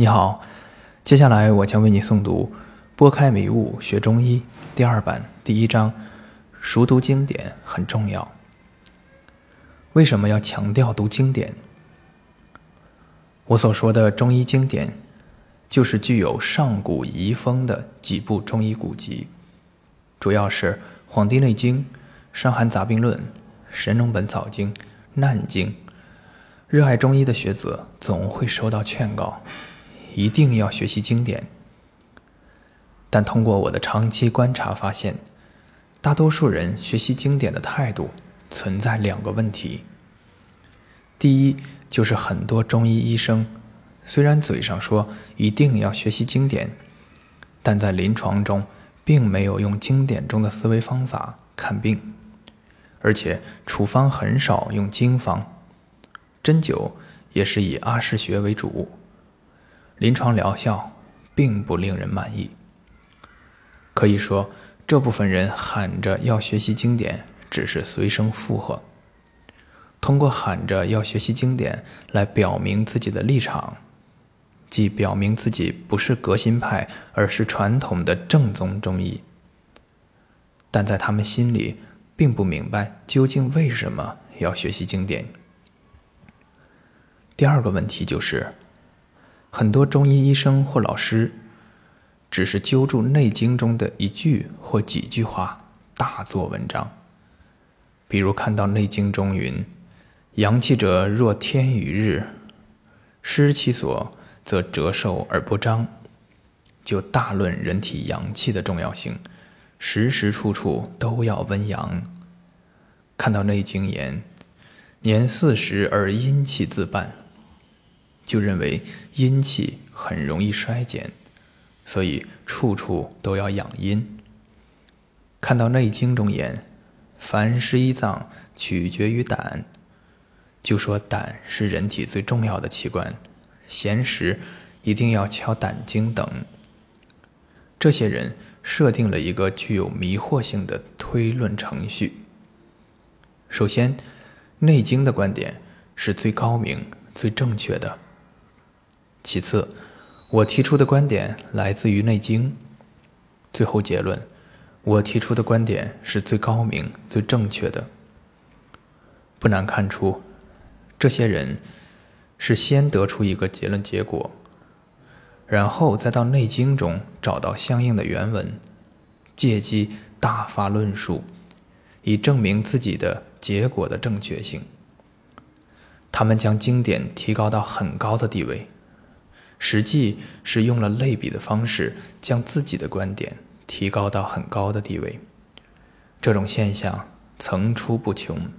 你好，接下来我将为你诵读《拨开迷雾学中医》第二版第一章：熟读经典很重要。为什么要强调读经典？我所说的中医经典，就是具有上古遗风的几部中医古籍，主要是《黄帝内经》《伤寒杂病论》《神农本草经》《难经》。热爱中医的学子总会收到劝告。一定要学习经典，但通过我的长期观察发现，大多数人学习经典的态度存在两个问题。第一，就是很多中医医生虽然嘴上说一定要学习经典，但在临床中并没有用经典中的思维方法看病，而且处方很少用经方，针灸也是以阿是穴为主。临床疗效并不令人满意。可以说，这部分人喊着要学习经典，只是随声附和，通过喊着要学习经典来表明自己的立场，即表明自己不是革新派，而是传统的正宗中医。但在他们心里，并不明白究竟为什么要学习经典。第二个问题就是。很多中医医生或老师，只是揪住《内经》中的一句或几句话，大做文章。比如看到《内经》中云：“阳气者，若天与日，失其所，则折寿而不彰。”就大论人体阳气的重要性，时时处处都要温阳。看到《内经》言：“年四十而阴气自半。”就认为阴气很容易衰减，所以处处都要养阴。看到《内经》中言，凡十一脏取决于胆，就说胆是人体最重要的器官，闲时一定要敲胆经等。这些人设定了一个具有迷惑性的推论程序。首先，《内经》的观点是最高明、最正确的。其次，我提出的观点来自于《内经》。最后结论，我提出的观点是最高明、最正确的。不难看出，这些人是先得出一个结论结果，然后再到《内经》中找到相应的原文，借机大发论述，以证明自己的结果的正确性。他们将经典提高到很高的地位。实际是用了类比的方式，将自己的观点提高到很高的地位。这种现象层出不穷。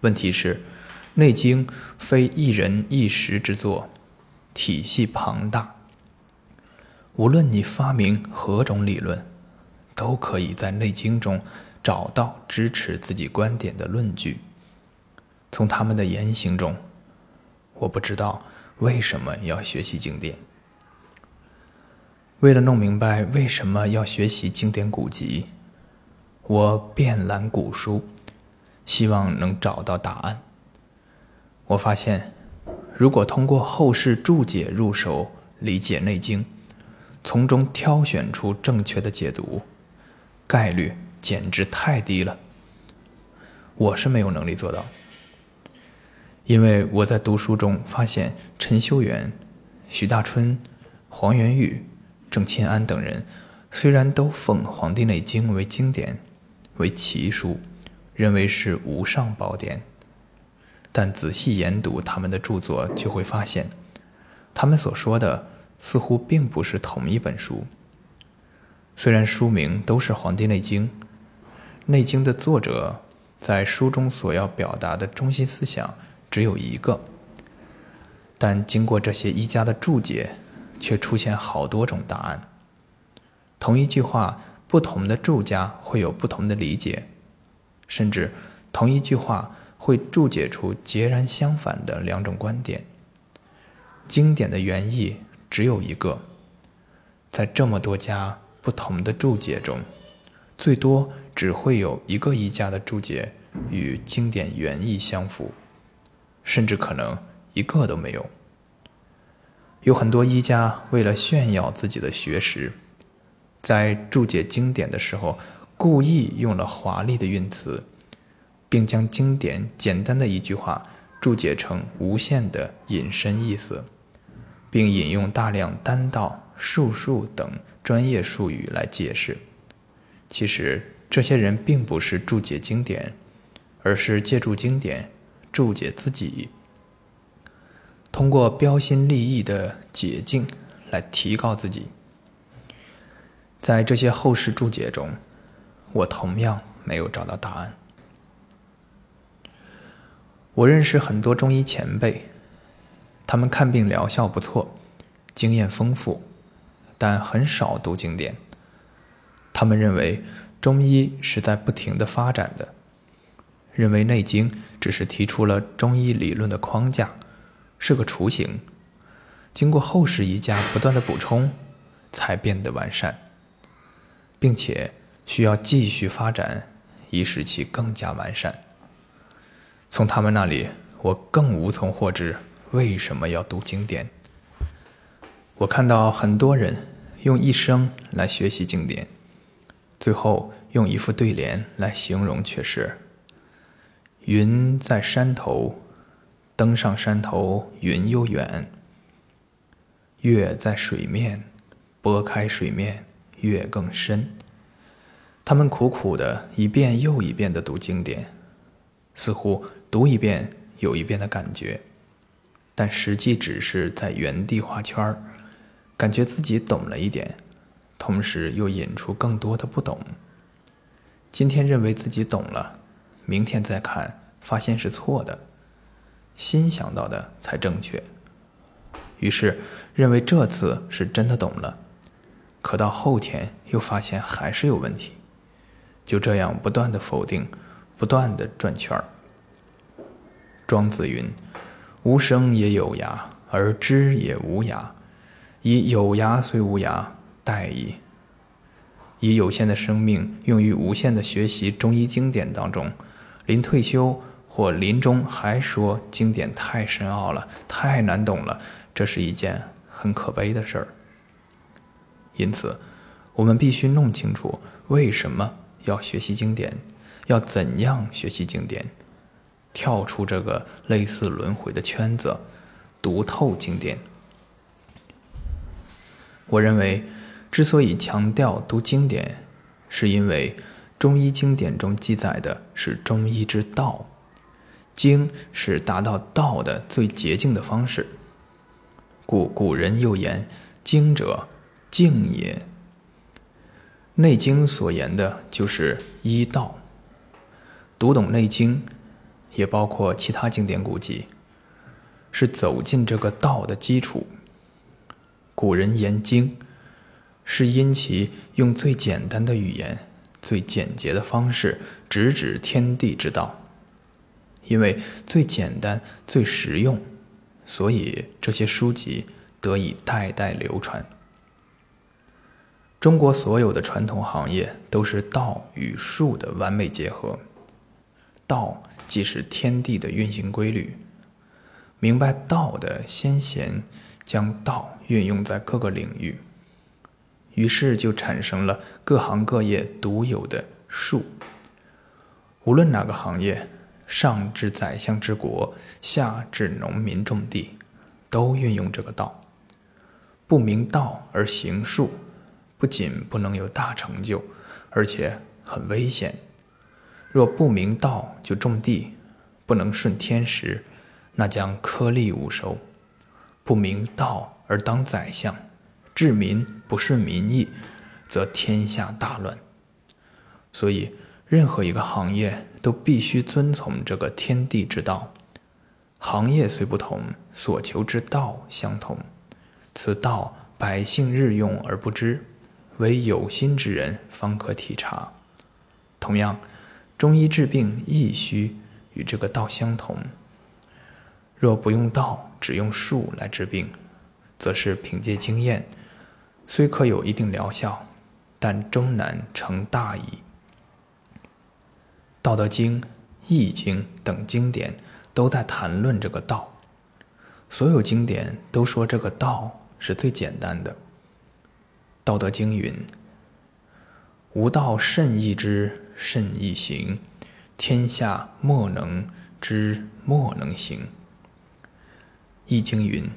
问题是，《内经》非一人一时之作，体系庞大。无论你发明何种理论，都可以在《内经》中找到支持自己观点的论据。从他们的言行中，我不知道。为什么要学习经典？为了弄明白为什么要学习经典古籍，我遍览古书，希望能找到答案。我发现，如果通过后世注解入手理解《内经》，从中挑选出正确的解读，概率简直太低了。我是没有能力做到。因为我在读书中发现，陈修元、许大春、黄元玉、郑钦安等人，虽然都奉《黄帝内经》为经典、为奇书，认为是无上宝典，但仔细研读他们的著作，就会发现，他们所说的似乎并不是同一本书。虽然书名都是《黄帝内经》，《内经》的作者在书中所要表达的中心思想。只有一个，但经过这些医家的注解，却出现好多种答案。同一句话，不同的注家会有不同的理解，甚至同一句话会注解出截然相反的两种观点。经典的原意只有一个，在这么多家不同的注解中，最多只会有一个医家的注解与经典原意相符。甚至可能一个都没有。有很多医家为了炫耀自己的学识，在注解经典的时候，故意用了华丽的韵词，并将经典简单的一句话注解成无限的引申意思，并引用大量单道、术数等专业术语来解释。其实，这些人并不是注解经典，而是借助经典注解自己。通过标新立异的解经来提高自己，在这些后世注解中，我同样没有找到答案。我认识很多中医前辈，他们看病疗效不错，经验丰富，但很少读经典。他们认为中医是在不停的发展的，认为《内经》只是提出了中医理论的框架。是个雏形，经过后世医家不断的补充，才变得完善，并且需要继续发展，以使其更加完善。从他们那里，我更无从获知为什么要读经典。我看到很多人用一生来学习经典，最后用一副对联来形容，却是：“云在山头。”登上山头，云又远；月在水面，拨开水面，月更深。他们苦苦的一遍又一遍的读经典，似乎读一遍有一遍的感觉，但实际只是在原地画圈儿，感觉自己懂了一点，同时又引出更多的不懂。今天认为自己懂了，明天再看，发现是错的。新想到的才正确，于是认为这次是真的懂了，可到后天又发现还是有问题，就这样不断的否定，不断的转圈儿。庄子云：“无声也有涯，而知也无涯。以有涯虽无涯，殆矣。”以有限的生命用于无限的学习中医经典当中，临退休。或临终还说经典太深奥了，太难懂了，这是一件很可悲的事儿。因此，我们必须弄清楚为什么要学习经典，要怎样学习经典，跳出这个类似轮回的圈子，读透经典。我认为，之所以强调读经典，是因为中医经典中记载的是中医之道。经是达到道的最捷径的方式，故古人又言：“经者，静也。”《内经》所言的就是医道。读懂《内经》，也包括其他经典古籍，是走进这个道的基础。古人言经，是因其用最简单的语言、最简洁的方式，直指天地之道。因为最简单、最实用，所以这些书籍得以代代流传。中国所有的传统行业都是道与术的完美结合。道即是天地的运行规律，明白道的先贤将道运用在各个领域，于是就产生了各行各业独有的术。无论哪个行业。上至宰相治国，下至农民种地，都运用这个道。不明道而行术，不仅不能有大成就，而且很危险。若不明道就种地，不能顺天时，那将颗粒无收。不明道而当宰相，治民不顺民意，则天下大乱。所以。任何一个行业都必须遵从这个天地之道。行业虽不同，所求之道相同。此道百姓日用而不知，唯有心之人方可体察。同样，中医治病亦需与这个道相同。若不用道，只用术来治病，则是凭借经验，虽可有一定疗效，但终难成大矣。《道德经》《易经》等经典都在谈论这个道。所有经典都说这个道是最简单的。《道德经》云：“吾道甚易知，甚易行，天下莫能知，莫能行。”《易经》云：“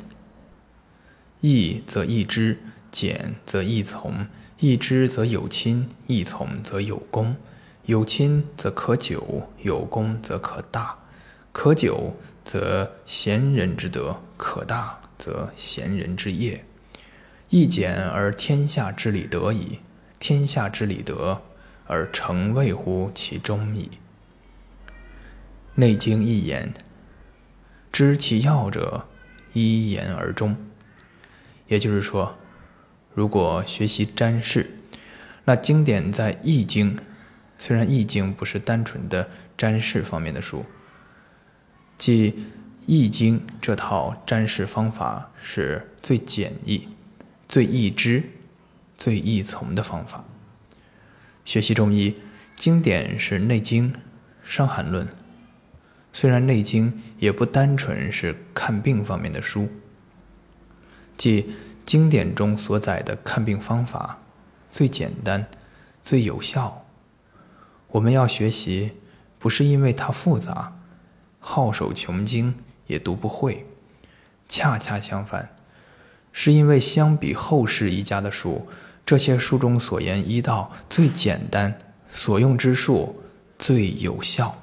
易则易知，简则易从。易知则有亲，易从则有功。有亲则可久，有功则可大。可久。”则贤人之德可大，则贤人之业。易简而天下之理得矣。天下之理得，而诚谓乎其中矣。《内经》一言，知其要者，一言而终。也就是说，如果学习占筮，那经典在《易经》，虽然《易经》不是单纯的占筮方面的书。即《易经》这套占筮方法是最简易、最易知、最易从的方法。学习中医经典是《内经》《伤寒论》，虽然《内经》也不单纯是看病方面的书，即经典中所载的看病方法最简单、最有效。我们要学习，不是因为它复杂。好手穷经也读不会，恰恰相反，是因为相比后世医家的书，这些书中所言医道最简单，所用之术最有效。